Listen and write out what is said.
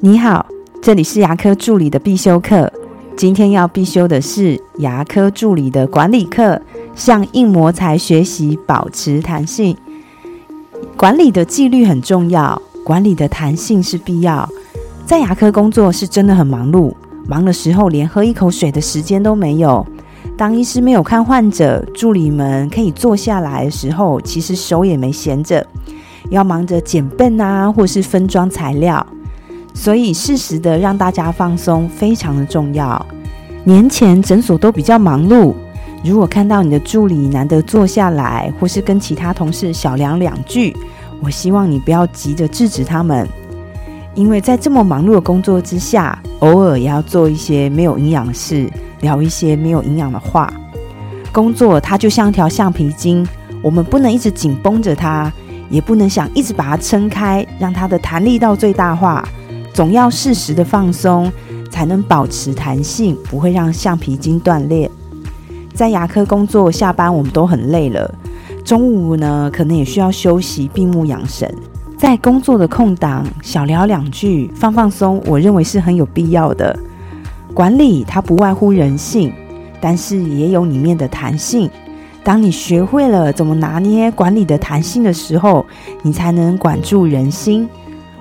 你好，这里是牙科助理的必修课。今天要必修的是牙科助理的管理课，向硬模材学习，保持弹性。管理的纪律很重要，管理的弹性是必要。在牙科工作是真的很忙碌，忙的时候连喝一口水的时间都没有。当医师没有看患者，助理们可以坐下来的时候，其实手也没闲着，要忙着捡笨啊，或是分装材料。所以适时的让大家放松非常的重要。年前诊所都比较忙碌，如果看到你的助理难得坐下来，或是跟其他同事小聊两句，我希望你不要急着制止他们，因为在这么忙碌的工作之下，偶尔也要做一些没有营养的事。聊一些没有营养的话，工作它就像条橡皮筋，我们不能一直紧绷着它，也不能想一直把它撑开，让它的弹力到最大化，总要适时的放松，才能保持弹性，不会让橡皮筋断裂。在牙科工作，下班我们都很累了，中午呢可能也需要休息，闭目养神，在工作的空档小聊两句，放放松，我认为是很有必要的。管理它不外乎人性，但是也有里面的弹性。当你学会了怎么拿捏管理的弹性的时候，你才能管住人心。